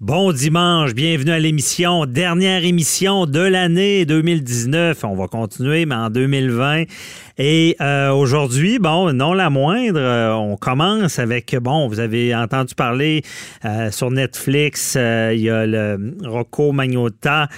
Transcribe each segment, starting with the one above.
Bon dimanche, bienvenue à l'émission, dernière émission de l'année 2019. On va continuer, mais en 2020. Et euh, aujourd'hui, bon, non la moindre, euh, on commence avec, bon, vous avez entendu parler euh, sur Netflix, il y a le Rocco Magnotta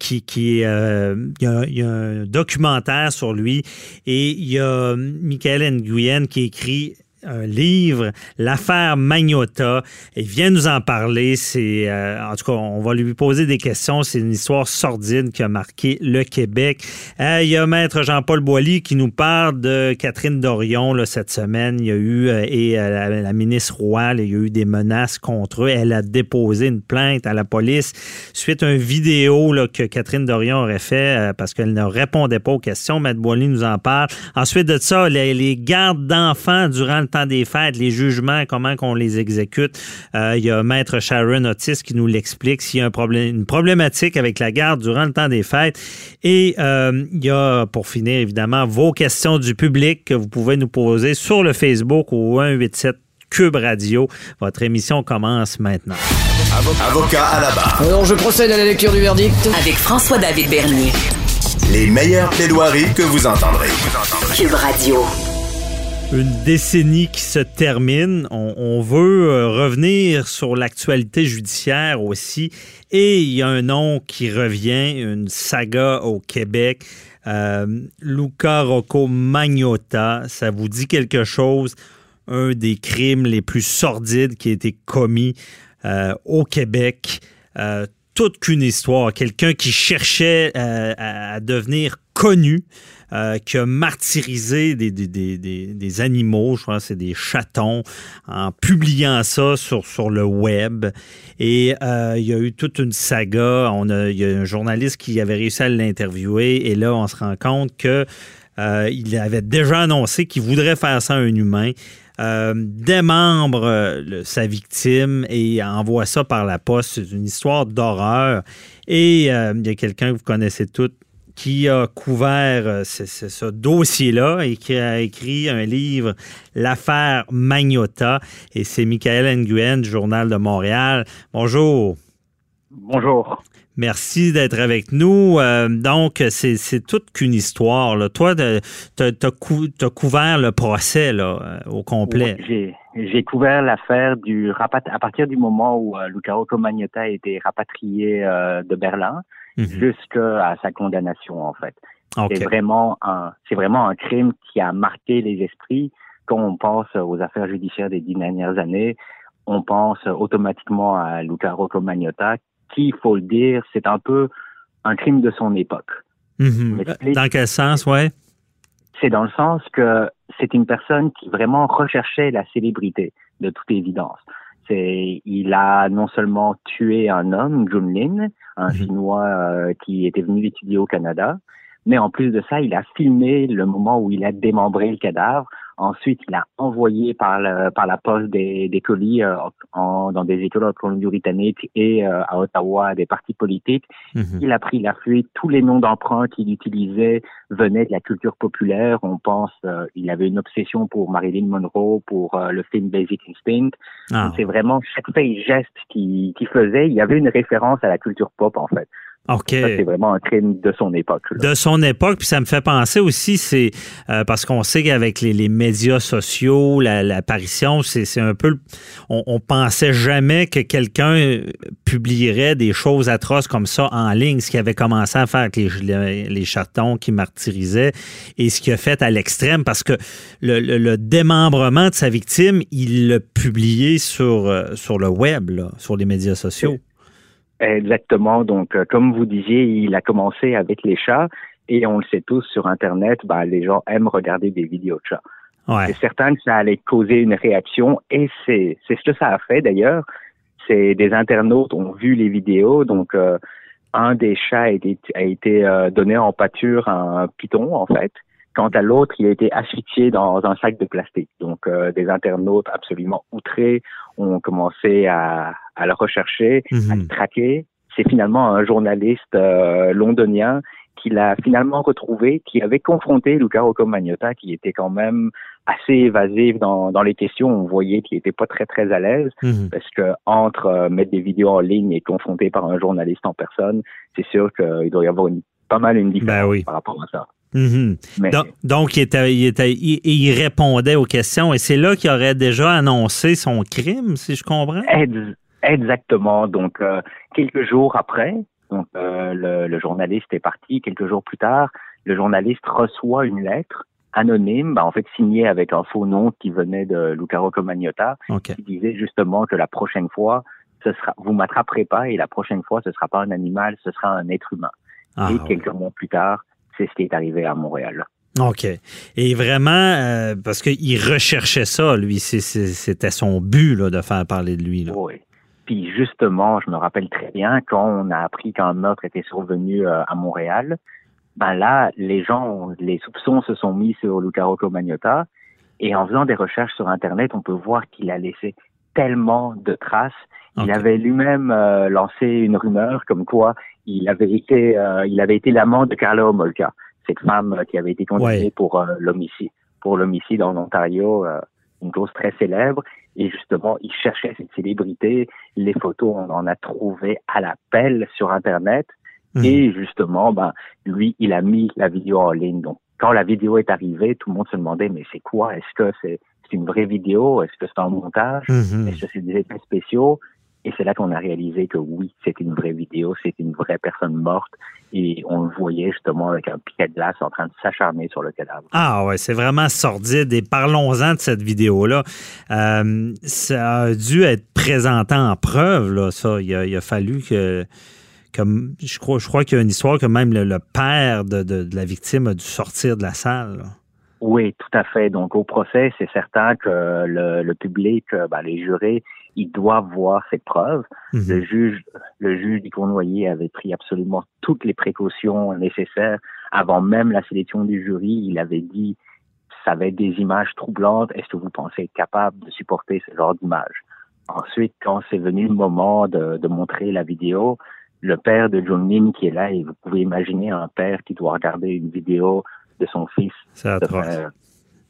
qui, qui il il, y a, un documentaire sur lui et il y a Michael Nguyen qui écrit un livre, l'affaire Magnota. Il vient nous en parler. C'est, euh, en tout cas, on va lui poser des questions. C'est une histoire sordide qui a marqué le Québec. Euh, il y a Maître Jean-Paul Boilly qui nous parle de Catherine Dorion là, cette semaine. Il y a eu, euh, et la, ministre Roy, il y a eu des menaces contre eux. Elle a déposé une plainte à la police suite à une vidéo là, que Catherine Dorion aurait fait parce qu'elle ne répondait pas aux questions. Maître Boilly nous en parle. Ensuite de ça, les, les gardes d'enfants durant le des fêtes, les jugements, comment qu'on les exécute. Euh, il y a Maître Sharon Otis qui nous l'explique s'il y a un problème, une problématique avec la garde durant le temps des fêtes. Et euh, il y a, pour finir, évidemment, vos questions du public que vous pouvez nous poser sur le Facebook au 187 Cube Radio. Votre émission commence maintenant. Avocat à la barre. Alors, je procède à la lecture du verdict. Avec François-David Bernier. Les meilleures plaidoiries que vous entendrez. Cube Radio une décennie qui se termine. On, veut euh, revenir sur l'actualité judiciaire aussi. Et il y a un nom qui revient, une saga au Québec. Euh, Luca Rocco Magnotta, ça vous dit quelque chose? Un des crimes les plus sordides qui a été commis euh, au Québec. toute qu'une histoire. Quelqu'un qui cherchait à devenir connu. Euh, qui a martyrisé des, animaux, je crois c'est des chatons, en publiant ça sur, le web. Et euh, il y a eu toute une saga. On a, il y a un journaliste qui avait réussi à l'interviewer et là, on se rend compte que euh, il avait déjà annoncé qu'il voudrait faire ça à un humain. Démembre sa victime et envoie ça par la poste. C'est une histoire d'horreur. Et il y a quelqu'un que vous connaissez toutes, qui a couvert euh, ce, dossier-là et qui a écrit un livre, L'affaire Magnota. Et c'est Michael Nguyen du Journal de Montréal. Bonjour. Bonjour. Merci d'être avec nous. Euh, donc, c'est toute qu'une histoire. Là. Toi, tu as, couvert le procès là, euh, au complet. J'ai couvert l'affaire du à partir du moment où Luca Rocco Magnotta a été rapatrié de Berlin. Mhm. jusqu'à sa condamnation en fait. C'est vraiment un c'est vraiment un crime qui a marqué les esprits. Quand on pense aux affaires judiciaires des dix dernières années, on pense automatiquement à Luca Rocco Magnotta, qui, il faut le dire, c'est un peu un crime de son époque. Mhm. Dans quel sens, ouais? C'est dans le sens que c'est une personne qui vraiment recherchait la célébrité, de toute évidence. C'est, il a non seulement tué un homme, Junlin, un mhm. Chinois euh, qui était venu étudier au Canada, mais en plus de ça, il a filmé le moment où il a démembré le cadavre Ensuite, il a envoyé par, par la poste des, des colis euh, en, dans des écoles en Colombie-Britannique et euh, à Ottawa des partis politiques. Mhm. Il a pris la fuite. Tous les noms d'emprunt qu'il utilisait venaient de la culture populaire. On pense, euh, il avait une obsession pour Marilyn Monroe, pour le film Basic Instinct. Ah. C'est vraiment chaque fait et geste qu'il faisait, il y avait une référence à la culture pop en fait. OK. C'est vraiment un crime de son époque. De son époque, puis ça me fait penser aussi, c'est euh, parce qu'on sait qu'avec les, médias sociaux, l'apparition, c'est un peu. On, on, pensait jamais que quelqu'un euh, publierait des choses atroces comme ça en ligne, ce qu'il avait commencé à faire avec les, les, chatons qui martyrisaient et ce qu'il a fait à l'extrême, parce que le, démembrement de sa victime, il l'a publié sur, euh, sur le web, sur les médias sociaux. Exactement. Donc, euh, comme vous disiez, il a commencé avec les chats et on le sait tous sur Internet, bah, les gens aiment regarder des vidéos de chats. Ouais. C'est certain que ça allait causer une réaction et c'est c'est ce que ça a fait d'ailleurs. C'est des internautes ont vu les vidéos, donc euh, un des chats a été, a été euh, donné en pâture à un python en fait. Quant à l'autre, il a été asphyxié dans un sac de plastique. Donc, euh, des internautes absolument outrés ont commencé à, à le rechercher, à le mhm. traquer. C'est finalement un journaliste euh, londonien qui l'a finalement retrouvé, qui avait confronté Luca Rocco Magnotta, qui était quand même assez évasif dans, dans les questions. On voyait qu'il était pas très très à l'aise Mhm. parce que entre euh, mettre des vidéos en ligne et confronter par un journaliste en personne, c'est sûr qu'il doit y avoir une, pas mal une différence Ben oui. par rapport à ça. Mhm. Donc, donc, il, était, il, était- il- il répondait aux questions et c'est là qu'il aurait déjà annoncé son crime, si je comprends? Ex- exactement. Donc euh, quelques jours après, donc euh, le, le journaliste est parti. Quelques jours plus tard, le journaliste reçoit une lettre anonyme, ben, en fait signée avec un faux nom qui venait de Luca Rocco-Magnotta, OK. qui disait justement que la prochaine fois, ce sera, vous m'attraperez pas et la prochaine fois, ce sera pas un animal, ce sera un être humain. Ah, et ouais. quelques mois plus tard, c'est ce qui est arrivé à Montréal. OK. Et vraiment, euh, parce qu'il recherchait ça, lui, c'était son but là, de faire parler de lui. Là. Oui. Puis justement, je me rappelle très bien quand on a appris qu'un meurtre était survenu euh, à Montréal, ben là, les gens, les soupçons se sont mis sur Luca Rocco Magnotta et en faisant des recherches sur Internet, on peut voir qu'il a laissé tellement de traces. Il avait lui-même euh, lancé une rumeur comme quoi il avait été, euh, il avait été l'amant de Carla Homolka, cette femme euh, qui avait été condamnée Ouais. pour euh, l'homicide, pour l'homicide en Ontario, euh, une cause très célèbre. Et justement, il cherchait cette célébrité. Les photos, on en a trouvé à la pelle sur Internet. Mhm. Et justement, ben, lui, il a mis la vidéo en ligne. Donc, quand la vidéo est arrivée, tout le monde se demandait, mais c'est quoi? Est-ce que c'est c'est une vraie vidéo? Est-ce que c'est un montage? Mhm. Est-ce que c'est des effets spéciaux? Et c'est là qu'on a réalisé que oui, c'est une vraie vidéo, c'est une vraie personne morte. Et on le voyait justement avec un piquet de glace en train de s'acharner sur le cadavre. Ah ouais, c'est vraiment sordide. Et parlons-en de cette vidéo-là. Euh, ça a dû être présenté en preuve, là, ça. Il a, il a fallu que. Comme, je crois, je crois qu'il y a une histoire que même le, le père de, de- de la victime a dû sortir de la salle. là. Oui, tout à fait. Donc au procès, c'est certain que le, le public, euh, ben, les jurés, ils doivent voir cette preuve. Mhm. Le juge, le juge du Cournoyer avait pris absolument toutes les précautions nécessaires avant même la sélection du jury. Il avait dit, ça va être des images troublantes. Est-ce que vous pensez être capable de supporter ce genre d'images? Ensuite, quand c'est venu le moment de, de montrer la vidéo, le père de John Lin qui est là, et vous pouvez imaginer un père qui doit regarder une vidéo de son fils C'est atroce. euh,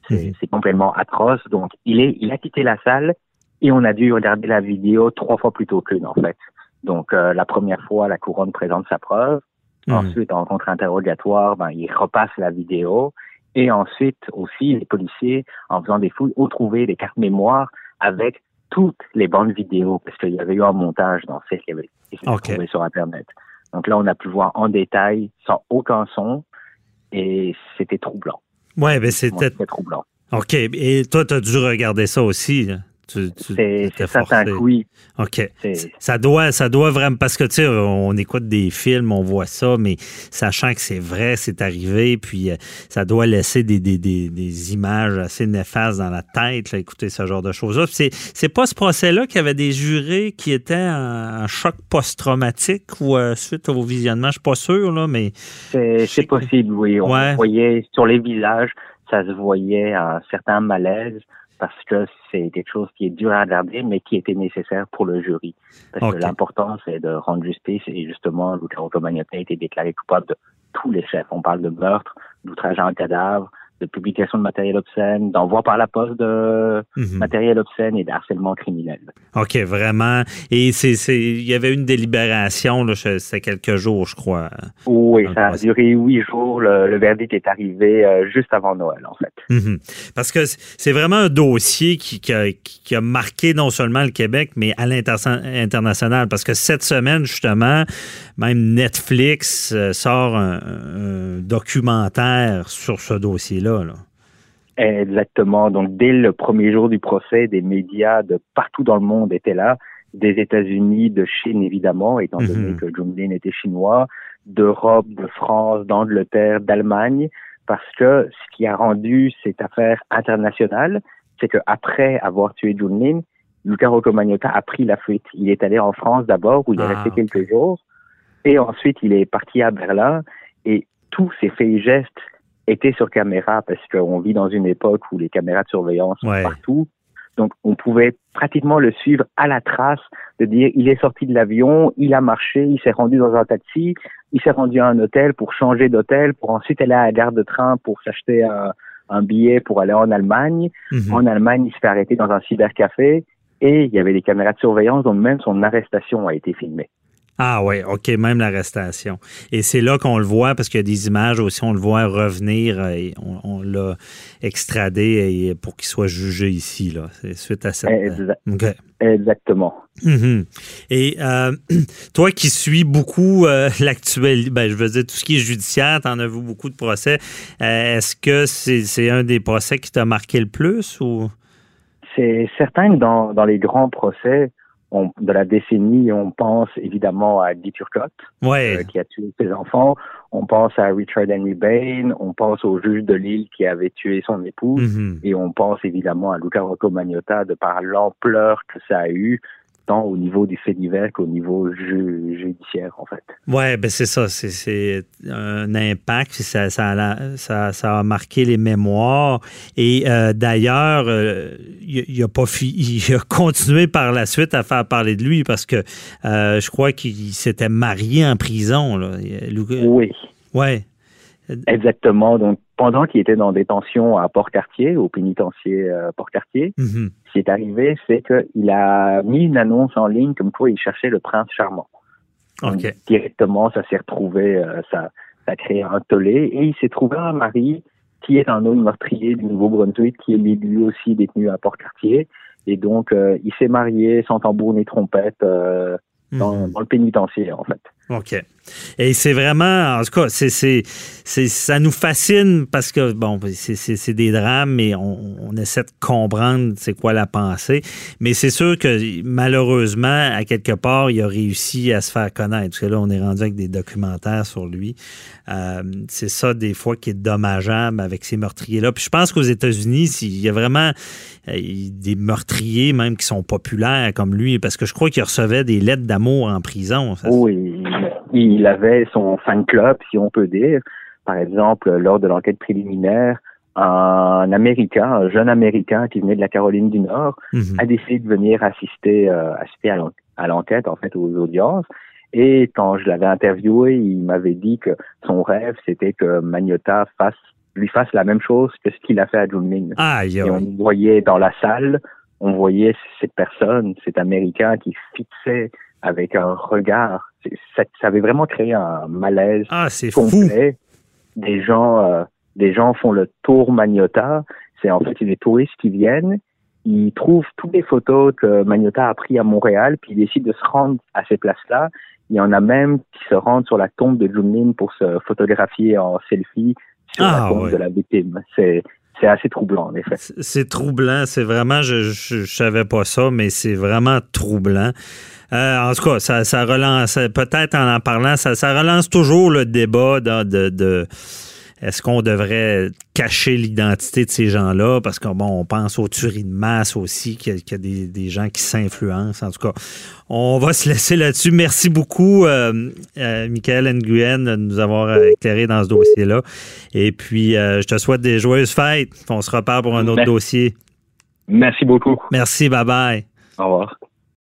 c'est Mhm. c'est complètement atroce. Donc, il est, il a quitté la salle et on a dû regarder la vidéo trois fois plus tôt qu'une, en fait. Donc, euh, la première fois, la couronne présente sa preuve. Mhm. Ensuite, en contre-interrogatoire, ben, il repasse la vidéo. Et ensuite, aussi, les policiers, en faisant des fouilles, ont trouvé des cartes mémoire avec toutes les bandes vidéo, parce qu'il y avait eu un montage dans celles qui avaient été Ok. trouvées sur Internet. Donc là, on a pu voir en détail, sans aucun son, et c'était troublant. Ouais, ben c'était. C'était troublant. OK. Et toi, tu as dû regarder ça aussi. là. C'est que oui. OK. Ça doit, ça doit vraiment, parce que tu sais, on écoute des films, on voit ça, mais sachant que c'est vrai, c'est arrivé, puis euh, ça doit laisser des, des, des, des images assez néfastes dans la tête, là, écouter ce genre de choses-là. C'est, pas ce procès-là qu'il y avait des jurés qui étaient en, en choc post-traumatique ou euh, suite au visionnement, je suis pas sûr, là, mais C'est possible, oui. On Ouais. voyait sur les visages, ça se voyait un certain malaise parce que c'est quelque chose qui est dur à regarder, mais qui était nécessaire pour le jury. Parce que l'important, c'est de rendre justice et justement, Luca Rocco-Magnotta a été déclaré coupable de tous les chefs. On parle de meurtre, d'outrage à un cadavre, de publication de matériel obscène, d'envoi par la poste de mhm. matériel obscène et d'harcèlement criminel. OK, vraiment. Et c'est, c'est, il y avait une délibération, c'était quelques jours, je crois. Oui, ça a duré huit jours. Le, le verdict est arrivé euh, juste avant Noël, en fait. Mhm. Parce que c'est vraiment un dossier qui, qui a, qui a marqué non seulement le Québec, mais à l'international. Parce que cette semaine, justement, même Netflix euh, sort un, un documentaire sur ce dossier-là. Là. Exactement. Donc, dès le premier jour du procès, des médias de partout dans le monde étaient là, des États-Unis, de Chine évidemment, étant Mhm. donné que Jung était chinois, d'Europe, de France, d'Angleterre, d'Allemagne, parce que ce qui a rendu cette affaire internationale, c'est qu'après avoir tué Jung Lin, Luca Rocco-Magnotta a pris la fuite. Il est allé en France d'abord, où il est Ah, resté quelques jours, et ensuite il est parti à Berlin, et tous ses faits et gestes étaient sur caméra, parce qu'on vit dans une époque où les caméras de surveillance sont partout. Donc, on pouvait pratiquement le suivre à la trace, de dire, il est sorti de l'avion, il a marché, il s'est rendu dans un taxi, il s'est rendu à un hôtel pour changer d'hôtel, pour ensuite aller à la gare de train pour s'acheter un, un billet pour aller en Allemagne. Mhm. En Allemagne, il se fait arrêter dans un cybercafé et il y avait des caméras de surveillance, donc même son arrestation a été filmée. Ah ouais, OK, même l'arrestation. Et c'est là qu'on le voit, parce qu'il y a des images aussi, on le voit revenir, euh, et on, on l'a extradé et pour qu'il soit jugé ici, là. C'est suite à cette... Exa- OK. Exactement. Mhm. Et euh, toi qui suis beaucoup euh, l'actuel, ben, je veux dire, tout ce qui est judiciaire, t'en as vu beaucoup de procès. Euh, Est-ce que c'est un des procès qui t'a marqué le plus ou... C'est certain que dans, dans les grands procès on- de la décennie, on pense évidemment à Guy Turcotte, Ouais. euh, qui a tué ses enfants. On pense à Richard Henry Bain. On pense au juge de Lille qui avait tué son épouse. Mhm. Et on pense évidemment à Luca Rocco Magnotta de par l'ampleur que ça a eu, tant au niveau des faits divers qu'au niveau ju- judiciaire, en fait. Ouais, ben c'est ça, c'est- un impact, ça, ça, ça, ça a marqué les mémoires. Et euh, d'ailleurs, euh, il, il a pas fi- il a continué par la suite à faire parler de lui parce que euh, je crois qu'il s'était marié en prison. Là. Oui, Ouais. Exactement. Donc, pendant qu'il était dans détention à Port-Cartier, au pénitencier euh, Port-Cartier, Mhm. ce qui est arrivé, c'est qu'il a mis une annonce en ligne comme quoi il cherchait le prince charmant. Donc, OK. directement, ça s'est retrouvé, euh, ça, ça a créé un tollé et il s'est trouvé un mari qui est un homme meurtrier du Nouveau-Brunswick qui est lui aussi détenu à Port-Cartier. Et donc, euh, il s'est marié sans tambour ni trompette euh, dans, Mhm. dans le pénitencier, en fait. OK. Et c'est vraiment, en tout cas, c'est, c'est, c'est- ça nous fascine parce que, bon, c'est, des drames, mais on, on essaie de comprendre c'est quoi la pensée. Mais c'est sûr que malheureusement, à quelque part, il a réussi à se faire connaître. Parce que là, on est rendu avec des documentaires sur lui. Euh, c'est ça, des fois, qui est dommageable avec ces meurtriers-là. Puis je pense qu'aux États-Unis, il y a vraiment euh, des meurtriers même qui sont populaires comme lui, parce que je crois qu'il recevait des lettres d'amour en prison. Oui, il, avait son fan club, si on peut dire. Par exemple, lors de l'enquête préliminaire, un Américain, un jeune Américain qui venait de la Caroline du Nord, Mhm. a décidé de venir assister, euh, assister à l'en- à l'enquête, en fait, aux audiences. Et quand je l'avais interviewé, il m'avait dit que son rêve, c'était que Magnotta fasse, lui fasse la même chose que ce qu'il a fait à Junming. Aïe, Et on voyait dans la salle, on voyait cette personne, cet Américain qui fixait avec un regard. Ça, ça avait vraiment créé un malaise Ah, c'est fou. complet. Des gens, euh, des gens font le tour Magnotta. C'est en fait des touristes qui viennent. Ils trouvent toutes les photos que Magnotta a prises à Montréal, puis ils décident de se rendre à ces places-là. Il y en a même qui se rendent sur la tombe de Junlin pour se photographier en selfie sur Ah, la tombe ouais. de la victime. C'est c'est assez troublant, en effet. C'est- troublant, c'est vraiment, je, je savais pas ça, mais c'est vraiment troublant. Euh, en tout cas, ça, ça relance, peut-être en en parlant, ça, ça relance toujours le débat de, de, de- est-ce qu'on devrait cacher l'identité de ces gens-là? Parce que bon, on pense aux tueries de masse aussi, qu'il y a, qu'il y a des, des gens qui s'influencent. En tout cas, on va se laisser là-dessus. Merci beaucoup, euh, euh, Michael Nguyen, de nous avoir éclairé dans ce dossier-là. Et puis, euh, je te souhaite des joyeuses fêtes. On se reparle pour un autre Merci. dossier. Merci beaucoup. Merci, bye bye. Au revoir.